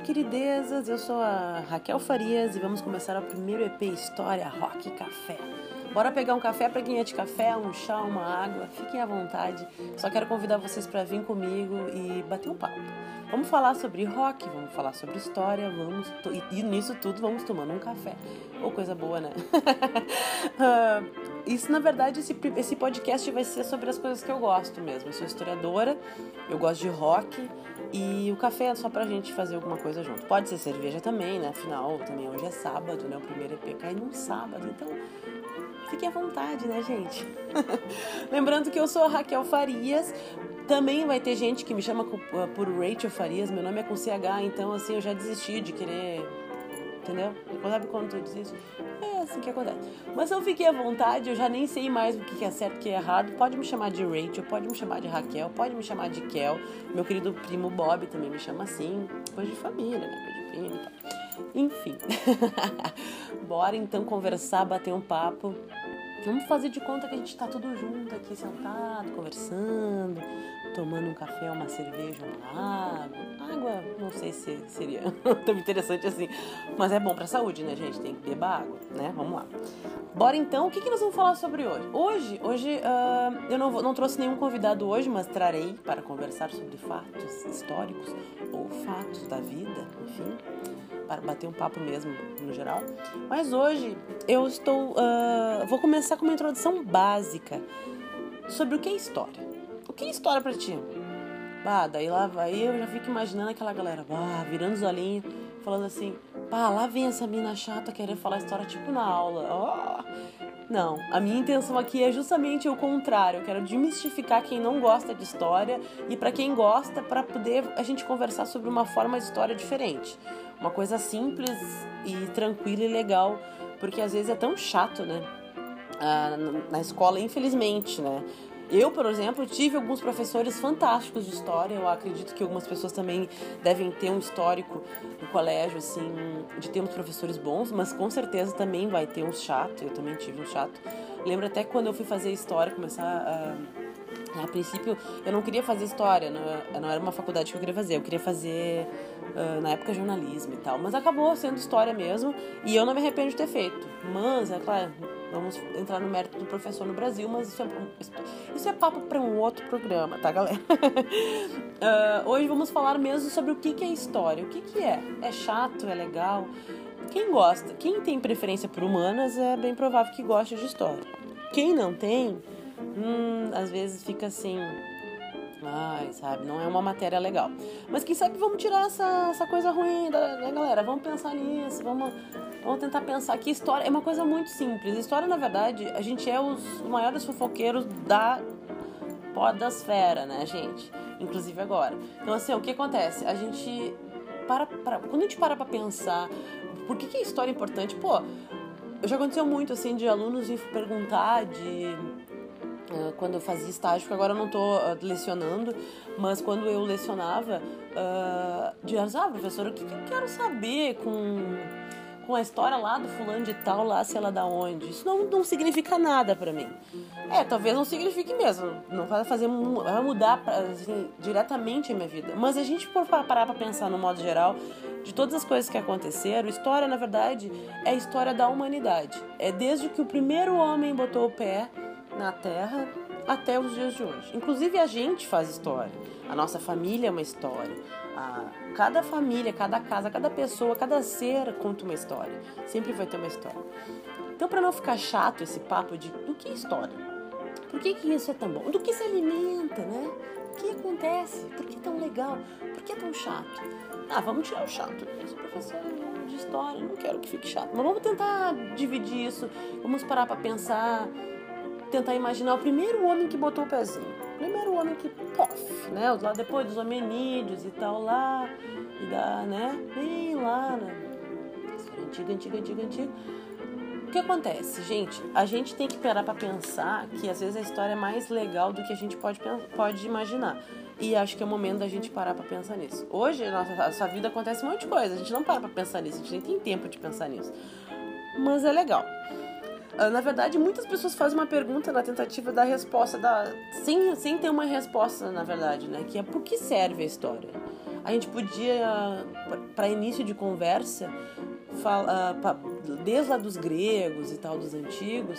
Queridezas, eu sou a Raquel Farias e vamos começar o primeiro EP História Rock e Café. Bora pegar um café para quem é de café, um chá, uma água, fiquem à vontade. Só quero convidar vocês para vir comigo e bater um papo. Vamos falar sobre rock, vamos falar sobre história, vamos e nisso tudo vamos tomando um café. Ou oh, coisa boa, né? uh, isso, na verdade, esse, esse podcast vai ser sobre as coisas que eu gosto mesmo. Eu sou historiadora, eu gosto de rock e o café é só pra gente fazer alguma coisa junto. Pode ser cerveja também, né? Afinal, também hoje é sábado, né? O primeiro EP cai num sábado, então fiquem à vontade, né, gente? Lembrando que eu sou a Raquel Farias. Também vai ter gente que me chama uh, por Rachel Farias. Meu nome é com CH, então assim, eu já desisti de querer. Entendeu? Sabe quando tu desiste? É assim que acontece. Mas não fiquei à vontade, eu já nem sei mais o que é certo e o que é errado. Pode me chamar de Rachel, pode me chamar de Raquel, pode me chamar de Kel. Meu querido primo Bob também me chama assim. Coisa de família, né? Coisa de primo e tal. Enfim. Bora então conversar, bater um papo. Vamos fazer de conta que a gente está tudo junto aqui, sentado, conversando, tomando um café, uma cerveja, uma água. Água, não sei se seria tão interessante assim, mas é bom para a saúde, né, gente? Tem que beber água, né? Vamos lá. Bora então, o que, que nós vamos falar sobre hoje? Hoje, hoje uh, eu não, vou, não trouxe nenhum convidado hoje, mas trarei para conversar sobre fatos históricos ou fatos da vida, enfim para bater um papo mesmo no geral. Mas hoje eu estou. Uh, vou começar com uma introdução básica sobre o que é história. O que é história para ti? Bah, daí lá vai eu já fico imaginando aquela galera, bah, virando os olhinhos, falando assim, pá, lá vem essa mina chata querer falar história tipo na aula. Oh. Não, a minha intenção aqui é justamente o contrário. Eu quero demistificar quem não gosta de história e para quem gosta, para poder a gente conversar sobre uma forma de história diferente. Uma coisa simples e tranquila e legal, porque às vezes é tão chato, né? Ah, na escola, infelizmente, né? Eu, por exemplo, tive alguns professores fantásticos de história. Eu acredito que algumas pessoas também devem ter um histórico no colégio, assim, de ter uns professores bons, mas com certeza também vai ter uns chato. Eu também tive um chato. Lembro até quando eu fui fazer história, começar a a princípio, eu não queria fazer história, não, era uma faculdade que eu queria fazer. Eu queria fazer, uh, na época, jornalismo e tal. Mas acabou sendo história mesmo e eu não me arrependo de ter feito. Mas, é claro, vamos entrar no mérito do professor no Brasil, mas isso é, isso é papo para um outro programa, tá, galera? uh, hoje vamos falar mesmo sobre o que, que é história. O que, que é? É chato? É legal? Quem gosta, quem tem preferência por humanas, é bem provável que goste de história. Quem não tem hum, às vezes fica assim. Ai, sabe, não é uma matéria legal. Mas quem sabe vamos tirar essa, essa coisa ruim da né, galera? Vamos pensar nisso, vamos, vamos tentar pensar que história é uma coisa muito simples. História, na verdade, a gente é os maiores fofoqueiros da podosfera, né, gente? Inclusive agora. Então, assim, o que acontece? A gente para, para quando a gente para pra pensar por que, que a história é importante, pô, já aconteceu muito, assim, de alunos perguntar de Uh, quando eu fazia estágio, que agora eu não estou uh, lecionando, mas quando eu lecionava, uh, de ah, professora, o que, que, eu quero saber com, com a história lá do fulano de tal, lá, se ela é da onde? Isso não, não significa nada para mim. É, talvez não signifique mesmo, não vai fazer, vai mudar assim, diretamente a minha vida. Mas a gente por parar para pensar no modo geral, de todas as coisas que aconteceram, história, na verdade, é a história da humanidade. É desde que o primeiro homem botou o pé na Terra até os dias de hoje. Inclusive a gente faz história. A nossa família é uma história. A, cada família, cada casa, cada pessoa, cada ser conta uma história. Sempre vai ter uma história. Então, para não ficar chato esse papo de do que é história? Por que, que isso é tão bom? Do que se alimenta, né? O que acontece? Por que é tão legal? Por que é tão chato? Ah, vamos tirar o chato. Esse professor de história, não quero que fique chato. Mas vamos tentar dividir isso. Vamos parar para pensar tentar imaginar o primeiro homem que botou o pezinho. O primeiro homem que, pof, né? Lá depois dos hominídeos e tal, lá, e da, né? Bem lá, né? Antiga, antiga, antiga, antiga. O que acontece, gente? A gente tem que parar para pensar que às vezes a história é mais legal do que a gente pode, pode imaginar. E acho que é o momento da gente parar para pensar nisso. Hoje, nossa, nossa vida acontece um monte de coisa, a gente não para para pensar nisso, a gente nem tem tempo de pensar nisso. Mas é legal. Ah, na verdade, muitas pessoas fazem uma pergunta na tentativa da resposta, da, sem, sem ter uma resposta, na verdade, né? Que é por que serve a história? a gente podia, para início de conversa, fala, desde lá dos gregos e tal, dos antigos,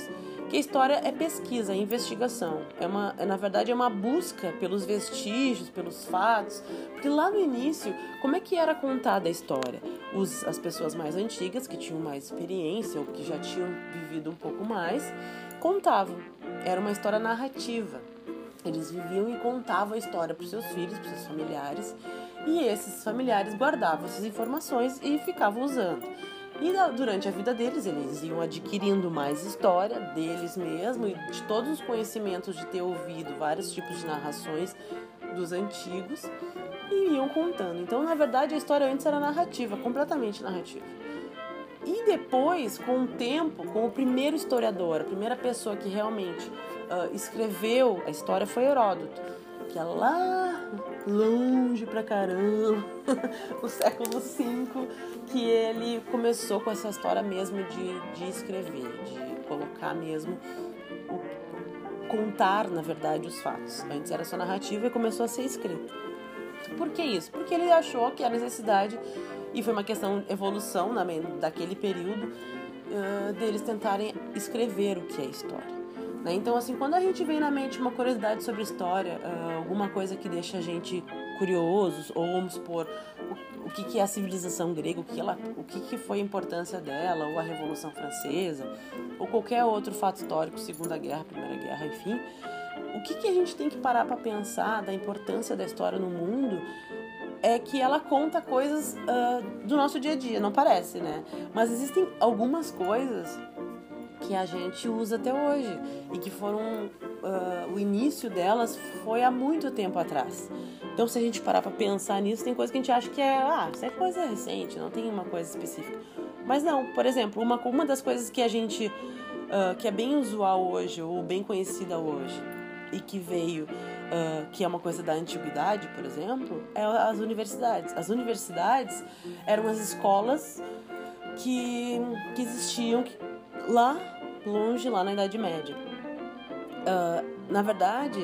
que a história é pesquisa, é investigação. É uma, é, na verdade, é uma busca pelos vestígios, pelos fatos. Porque lá no início, como é que era contada a história? Os, as pessoas mais antigas, que tinham mais experiência ou que já tinham vivido um pouco mais, contavam. Era uma história narrativa. Eles viviam e contavam a história para os seus filhos, para os seus familiares, e esses familiares guardavam essas informações e ficavam usando. E durante a vida deles, eles iam adquirindo mais história deles mesmo e de todos os conhecimentos de ter ouvido vários tipos de narrações dos antigos e iam contando. Então, na verdade, a história antes era narrativa, completamente narrativa. E depois, com o tempo, com o primeiro historiador, a primeira pessoa que realmente uh, escreveu a história foi Heródoto, que é lá longe pra caramba, o século V, que ele começou com essa história mesmo de, de escrever, de colocar mesmo, contar, na verdade, os fatos. Antes era só narrativa e começou a ser escrito. Por que isso? Porque ele achou que a necessidade, e foi uma questão de evolução daquele período, deles tentarem escrever o que é história. Né? Então, assim, quando a gente vem na mente uma curiosidade sobre história, uh, alguma coisa que deixa a gente curiosos, ou vamos supor, o, o que, que é a civilização grega, o que, ela, o que, que foi a importância dela, ou a Revolução Francesa, ou qualquer outro fato histórico, Segunda Guerra, Primeira Guerra, enfim, o que, que a gente tem que parar para pensar da importância da história no mundo é que ela conta coisas uh, do nosso dia a dia, não parece, né? Mas existem algumas coisas que a gente usa até hoje e que foram uh, o início delas foi há muito tempo atrás. Então, se a gente parar para pensar nisso, tem coisa que a gente acha que é, ah, isso é coisa recente, não tem uma coisa específica. Mas não, por exemplo, uma, uma das coisas que a gente, uh, que é bem usual hoje, ou bem conhecida hoje, e que veio, uh, que é uma coisa da antiguidade, por exemplo, é as universidades. As universidades eram as escolas que, que existiam lá longe lá na Idade Média. Uh, na verdade,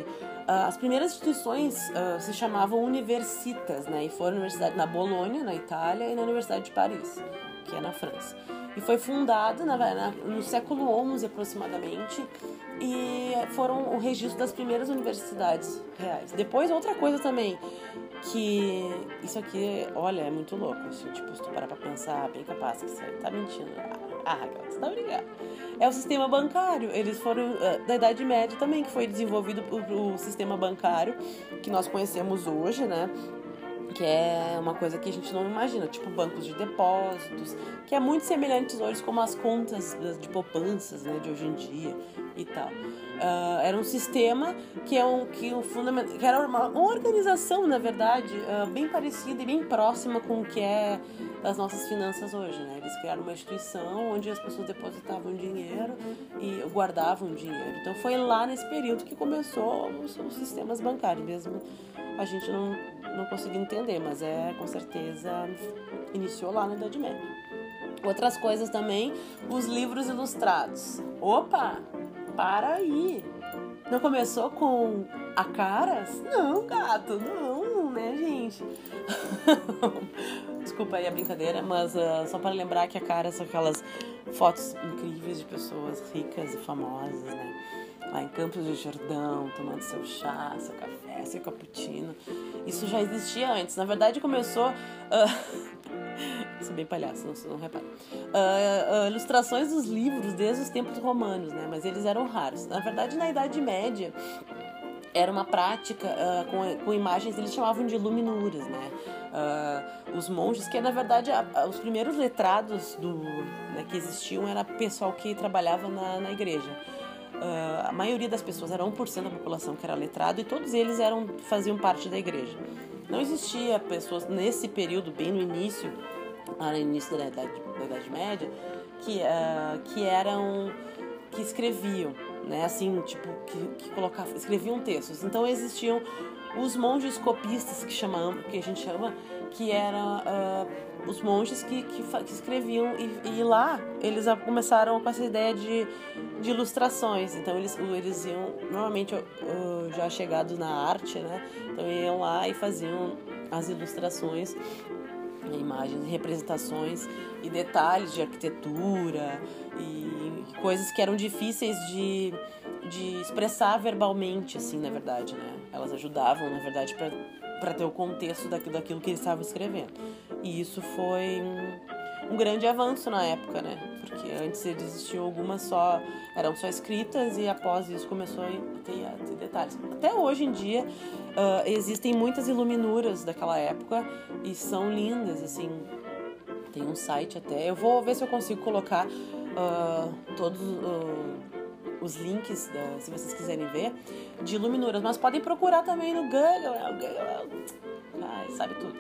uh, as primeiras instituições uh, se chamavam universitas, né? E foram universidade na Bolônia, na Itália, e na Universidade de Paris, que é na França. E foi fundada na, na, no século XI aproximadamente, e foram o registro das primeiras universidades reais. Depois, outra coisa também, que isso aqui, olha, é muito louco. Assim, tipo, se tu parar pra pensar, bem capaz que você tá mentindo. Ah, você tá brincando. É o sistema bancário. Eles foram uh, da Idade Média também, que foi desenvolvido o sistema bancário que nós conhecemos hoje, né? Que é uma coisa que a gente não imagina, tipo bancos de depósitos, que é muito semelhante hoje como as contas de poupanças, né, de hoje em dia e tal. Uh, era um sistema que é um que um fundamento, que era uma, uma organização, na verdade, uh, bem parecida e bem próxima com o que é as nossas finanças hoje, né? Eles criaram uma instituição onde as pessoas depositavam dinheiro e guardavam dinheiro. Então foi lá nesse período que começou os, os sistemas bancários, mesmo a gente não não consegui entender, mas é com certeza iniciou lá na Idade Média. Outras coisas também, os livros ilustrados. Opa, para aí. Não começou com a caras? Não, gato, não, né, gente? Desculpa aí a brincadeira, mas uh, só para lembrar que a cara são aquelas fotos incríveis de pessoas ricas e famosas, né? Lá em Campos do Jordão, tomando seu chá, seu café, seu cappuccino. Isso já existia antes. Na verdade, começou. Uh... Sou bem palhaço, não, não. Uh, uh, ilustrações dos livros desde os tempos romanos, né? Mas eles eram raros. Na verdade, na Idade Média era uma prática uh, com, com, imagens, eles chamavam de luminuras, né? Uh, os monges, que na verdade a, a, os primeiros letrados do, né, que existiam era pessoal que trabalhava na, na igreja. Uh, a maioria das pessoas, era 1% da população que era letrado e todos eles eram faziam parte da igreja. Não existia pessoas nesse período, bem no início, no início da Idade, da idade Média, que, uh, que eram que escreviam, né? Assim, tipo, que, que escreviam textos. Então existiam os monges copistas que chamamos, que a gente chama, que era uh, os monges que, que, que escreviam e, e, lá eles começaram com essa ideia de, de ilustrações. Então eles, eles iam normalmente já chegados na arte, né? Então iam lá e faziam as ilustrações, imagens, representações e detalhes de arquitetura e coisas que eram difíceis de, de expressar verbalmente, assim, na verdade, né? Elas ajudavam, na verdade, para ter o contexto daquilo, daquilo que eles estavam escrevendo. E isso foi um, um, grande avanço na época, né? Porque antes existiam algumas só, eram só escritas e após isso começou a ter, a ter detalhes. Até hoje em dia uh, existem muitas iluminuras daquela época e são lindas, assim. Tem um site até, eu vou ver se eu consigo colocar uh, todos uh, os links, da, se vocês quiserem ver, de iluminuras. Mas podem procurar também no Google, é o Google, ai, sabe tudo.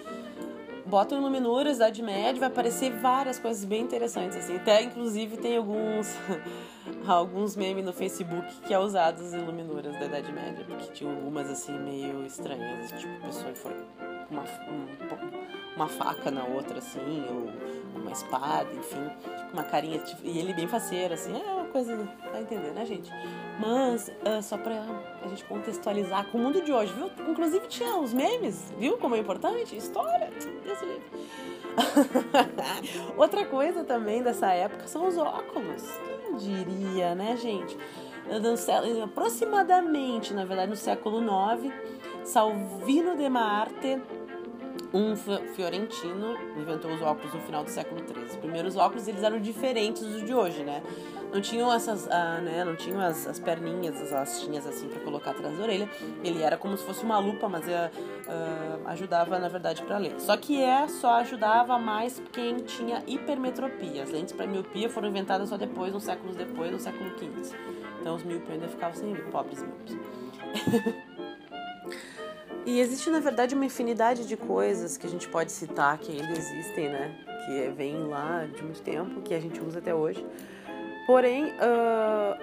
Botam iluminuras, Idade Média, vai aparecer várias coisas bem interessantes, assim. Até, inclusive, tem alguns, alguns memes no Facebook que é usado as iluminuras da Idade Média, porque tinha algumas, assim, meio estranhas, tipo, pessoa que foi uma, um, uma faca na outra, assim, ou uma espada, enfim, uma carinha, tipo, e ele bem faceiro, assim, é coisa, tá entendendo, né, gente? Mas, uh, só pra a gente contextualizar com o mundo de hoje, viu? Inclusive tinha os memes, viu como é importante? História, desse livro. Outra coisa também dessa época são os óculos. Quem diria, né, gente? No, aproximadamente, na verdade, no século IX, Salvino de Marte um fiorentino inventou os óculos no final do século XIII. Os primeiros óculos eles eram diferentes dos de hoje, né? Não tinham essas, ah, né? Não tinham as, as perninhas, as hastinhas assim para colocar atrás da orelha. Ele era como se fosse uma lupa, mas uh, ajudava na verdade para ler. Só que é só ajudava mais quem tinha hipermetropia. As lentes para miopia foram inventadas só depois, uns séculos depois, no século XV. Então os míopes ainda ficavam sem ver, pobres míopes. E existe, na verdade, uma infinidade de coisas que a gente pode citar que ainda existem, né? Que vem lá de muito tempo, que a gente usa até hoje. Porém, uh,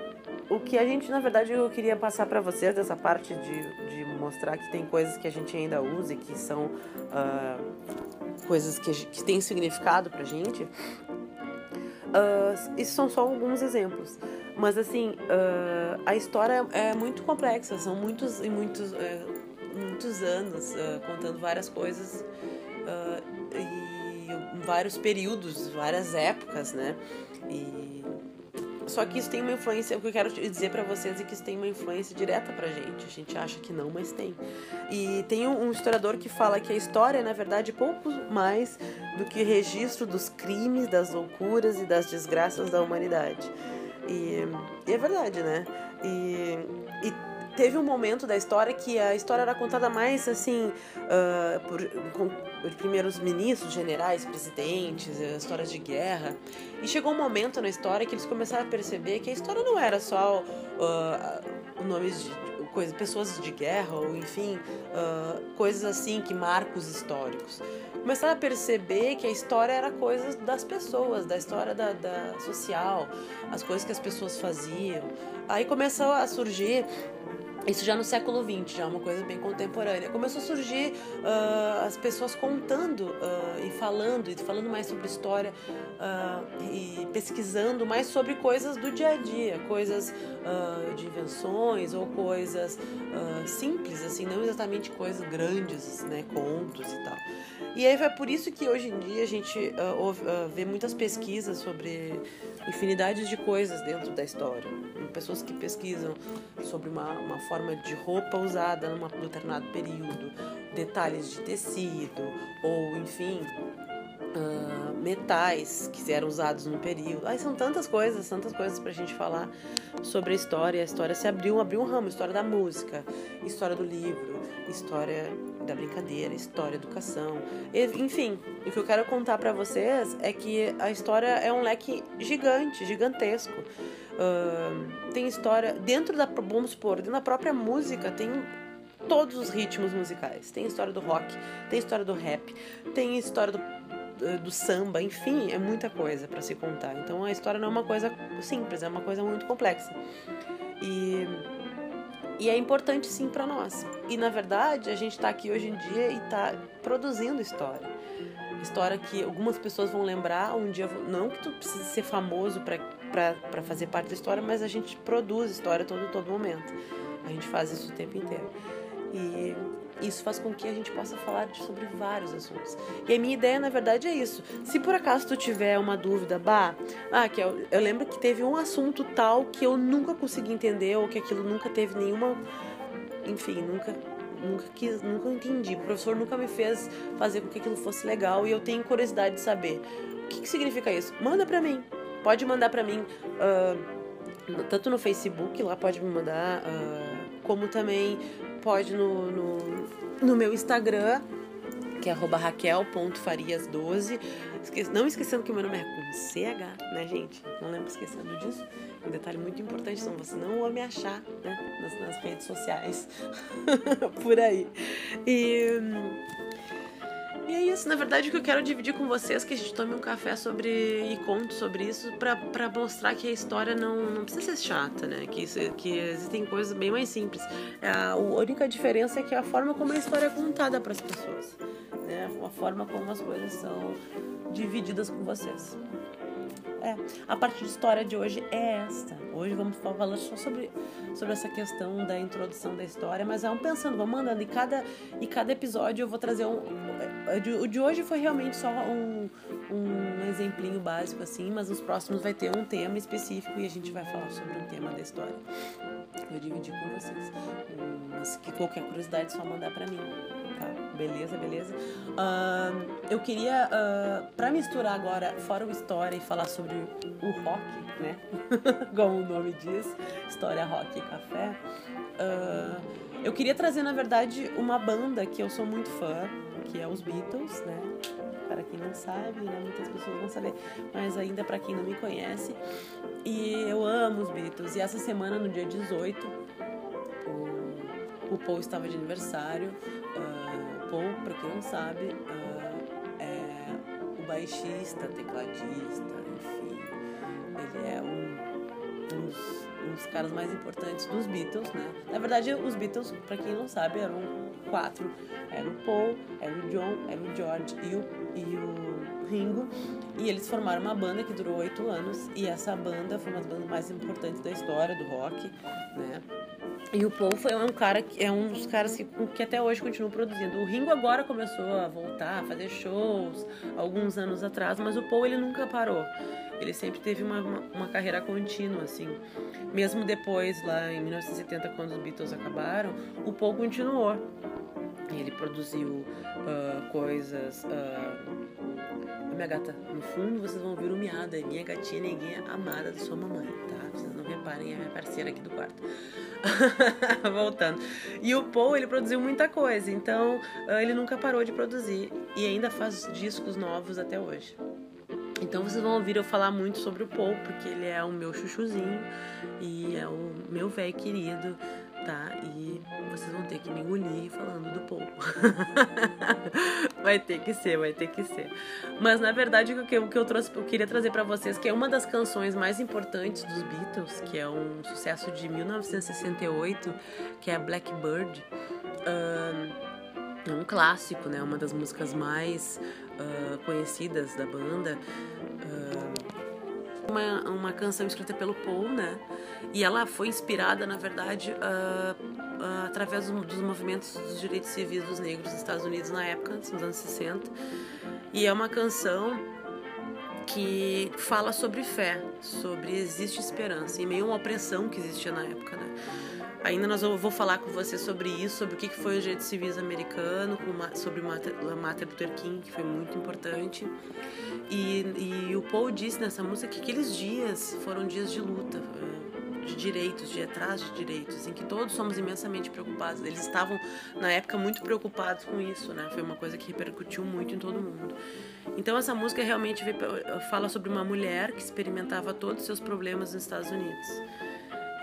o que a gente, na verdade, eu queria passar para vocês dessa parte de, de mostrar que tem coisas que a gente ainda usa e que são uh, coisas que, que têm significado pra gente. Uh, isso são só alguns exemplos. Mas, assim, a história é muito complexa, são muitos e muitos uh, muitos anos, uh, contando várias coisas uh, e vários períodos, várias épocas, né? E só que isso tem uma influência, o que eu quero dizer para vocês é que isso tem uma influência direta pra gente. A gente acha que não, mas tem. E tem um, historiador que fala que a história é, na verdade, pouco mais do que registro dos crimes, das loucuras e das desgraças da humanidade. E, e é verdade, né? E, e teve um momento da história que a história era contada mais assim uh, por, com, por primeiros ministros, generais, presidentes, uh, histórias de guerra. E chegou um momento na história que eles começaram a perceber que a história não era só uh, nomes de pessoas de guerra ou enfim uh, coisas assim que marcos históricos. Começaram a perceber que a história era coisas das pessoas, da história da, da social, as coisas que as pessoas faziam. Aí começou a surgir isso já no século XX, já é uma coisa bem contemporânea. Começou a surgir uh, as pessoas contando uh, e falando, e falando mais sobre história uh, e pesquisando mais sobre coisas do dia a dia, coisas de invenções ou coisas simples, assim, não exatamente coisas grandes, né, contos e tal. E aí é por isso que hoje em dia a gente ouve, vê muitas pesquisas sobre infinidades de coisas dentro da história. Pessoas que pesquisam sobre uma, uma forma de roupa usada num determinado período, detalhes de tecido, ou enfim, uh, metais que eram usados no período. Ai, são tantas coisas, tantas coisas pra gente falar sobre a história. A história se abriu, abriu um ramo, história da música, história do livro, história da brincadeira, história, educação. Enfim, o que eu quero contar para vocês é que a história é um leque gigante, gigantesco. Uh, tem história dentro da, vamos supor, dentro da própria música tem todos os ritmos musicais. Tem história do rock, tem história do rap, tem história do, do samba, enfim, é muita coisa para se contar. Então a história não é uma coisa simples, é uma coisa muito complexa. E e é importante sim para nós. E na verdade, a gente está aqui hoje em dia e está produzindo história. história que algumas pessoas vão lembrar um dia. Não que tu precise ser famoso para fazer parte da história, mas a gente produz história todo, todo momento. A gente faz isso o tempo inteiro. E isso faz com que a gente possa falar sobre vários assuntos. E a minha ideia, na verdade, é isso. Se por acaso tu tiver uma dúvida, bah, ah, que eu, eu lembro que teve um assunto tal que eu nunca consegui entender ou que aquilo nunca teve nenhuma, enfim, nunca nunca quis, nunca entendi. O professor nunca me fez fazer com que aquilo fosse legal e eu tenho curiosidade de saber o que, que significa isso. Manda para mim. Pode mandar para mim uh, tanto no Facebook, lá pode me mandar, uh, como também pode no, no, no meu Instagram, que é raquel.farias12. Não esquecendo que o meu nome é com CH, né, gente? Não lembro esquecendo disso. Um detalhe muito importante, senão você não vai me achar né, nas, nas redes sociais. Por aí. E. E é isso, na verdade, o que eu quero dividir com vocês é que a gente tome um café sobre e conte sobre isso para mostrar que a história não, não precisa ser chata, né? Que, que existem coisas bem mais simples. É, a única diferença é que a forma como a história é contada para as pessoas, né? A forma como as coisas são divididas com vocês. É, a parte de história de hoje é esta. Hoje vamos falar só sobre, sobre essa questão da introdução da história, mas vamos pensando, vamos mandando. E cada, e cada episódio eu vou trazer um. O de hoje foi realmente só um, um exemplinho básico, assim, mas nos próximos vai ter um tema específico e a gente vai falar sobre um tema da história. Eu dividi com vocês. Mas que qualquer curiosidade é só mandar para mim tá? Beleza, beleza. Uh, eu queria, uh, para misturar agora, fora o história e falar sobre o rock, né? Como o nome diz, história, rock e café. Uh, eu queria trazer, na verdade, uma banda que eu sou muito fã, que é os Beatles, né? Para quem não sabe, né? muitas pessoas vão saber, mas ainda para quem não me conhece. E eu amo os Beatles. E essa semana, no dia 18, o, o Paul estava de aniversário. Uh, Paul, para quem não sabe, uh, é o baixista, tecladista, enfim, ele é um, um, dos, um, dos, caras mais importantes dos Beatles, né? Na verdade, os Beatles, para quem não sabe, eram quatro. Era o Paul, era o John, era o George e o, e o Ringo. E eles formaram uma banda que durou oito anos. E essa banda foi uma das bandas mais importantes da história do rock, né? E o Paul foi um cara que é um dos caras que, que até hoje continua produzindo. O Ringo agora começou a voltar, a fazer shows alguns anos atrás, mas o Paul ele nunca parou. Ele sempre teve uma, uma, uma carreira contínua, assim. Mesmo depois, lá em 1970, quando os Beatles acabaram, o Paul continuou. Ele produziu uh, coisas. Uh, a minha gata, no fundo vocês vão ouvir o miado, é minha gatinha neguinha amada da sua mamãe, tá? Vocês não reparem, é minha parceira aqui do quarto. Voltando. E o Paul, ele produziu muita coisa, então uh, ele nunca parou de produzir e ainda faz discos novos até hoje. Então vocês vão ouvir eu falar muito sobre o Paul, porque ele é o meu chuchuzinho e é o meu velho querido tá? E vocês vão ter que me engolir falando do Paul. vai ter que ser, vai ter que ser. Mas na verdade o que eu, o que eu, trouxe, eu queria trazer para vocês que é uma das canções mais importantes dos Beatles, que é um sucesso de 1968, que é Blackbird. Um, é um clássico, né? Uma das músicas mais uh, conhecidas da banda. Uh, uma, uma canção escrita pelo Paul, né? E ela foi inspirada, na verdade, uh, uh, através dos movimentos dos direitos civis dos negros nos Estados Unidos na época, nos anos 60. E é uma canção que fala sobre fé, sobre existe esperança, em meio a uma opressão que existia na época, né? Ainda nós vou falar com você sobre isso, sobre o que foi o direito civis americano, sobre o Martin Luther King, que foi muito importante. E, e o Paul disse nessa música que aqueles dias foram dias de luta, eh, de direitos, de atrás de direitos, em que todos somos imensamente preocupados. Eles estavam, na época, muito preocupados com isso, né? Foi uma coisa que repercutiu muito em todo mundo. Então, essa música realmente fala sobre uma mulher que experimentava todos os seus problemas nos Estados Unidos.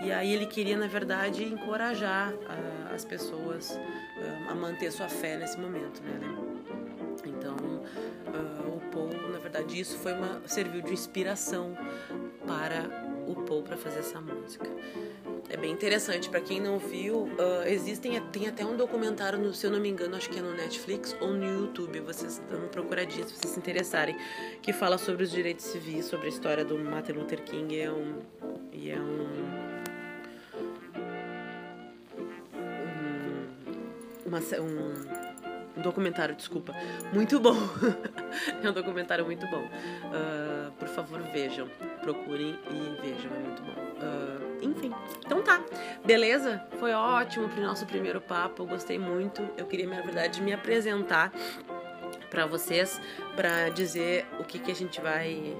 E aí ele queria, na verdade, encorajar uh, as pessoas uh, a manter sua fé nesse momento, né? Então, uh, o Paul, na verdade, isso foi uma serviu de inspiração para o Paul para fazer essa música. É bem interessante. Para quem não viu, uh, existem tem até um documentário, no, se eu não me engano, acho que é no Netflix ou no YouTube. Vocês dão procuradinha se vocês se interessarem, que fala sobre os direitos civis, sobre a história do Martin Luther King. É um, e é um, uma, um, um documentário, desculpa, muito bom. é um documentário muito bom. Uh, por favor, vejam, procurem e vejam, é muito bom. Uh, enfim, então tá. Beleza? Foi ótimo pro nosso primeiro papo. Eu gostei muito. Eu queria, na verdade, me apresentar para vocês, para dizer o que, que a gente vai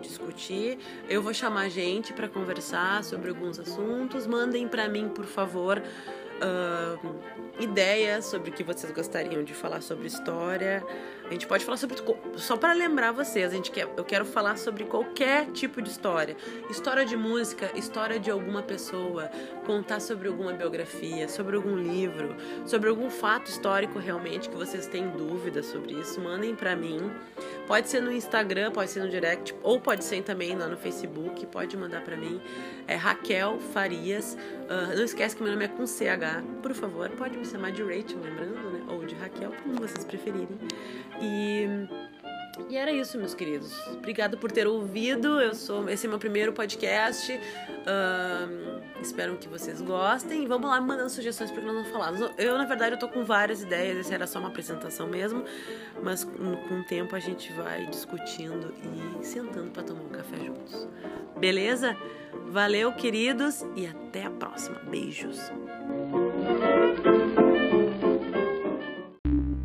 discutir. Eu vou chamar gente para conversar sobre alguns assuntos. Mandem para mim, por favor, uh, ideias sobre o que vocês gostariam de falar sobre história. A gente pode falar sobre. Só para lembrar vocês, a gente quer, eu quero falar sobre qualquer tipo de história. História de música, história de alguma pessoa, contar sobre alguma biografia, sobre algum livro, sobre algum fato histórico realmente que vocês têm dúvidas sobre isso. Mandem para mim. Pode ser no Instagram, pode ser no direct, ou pode ser também lá no Facebook. Pode mandar para mim. É Raquel Farias. Uh, não esquece que meu nome é com CH. Por favor, pode me chamar de Rachel, lembrando, né? Ou de Raquel, como vocês preferirem. E, e era isso, meus queridos. Obrigado por ter ouvido. Eu sou esse é meu primeiro podcast. Uh, espero que vocês gostem. Vamos lá mandando sugestões para nós não falamos. Eu, na verdade, eu tô com várias ideias. Essa era só uma apresentação mesmo, mas com o tempo a gente vai discutindo e sentando para tomar um café juntos. Beleza? Valeu, queridos, e até a próxima. Beijos.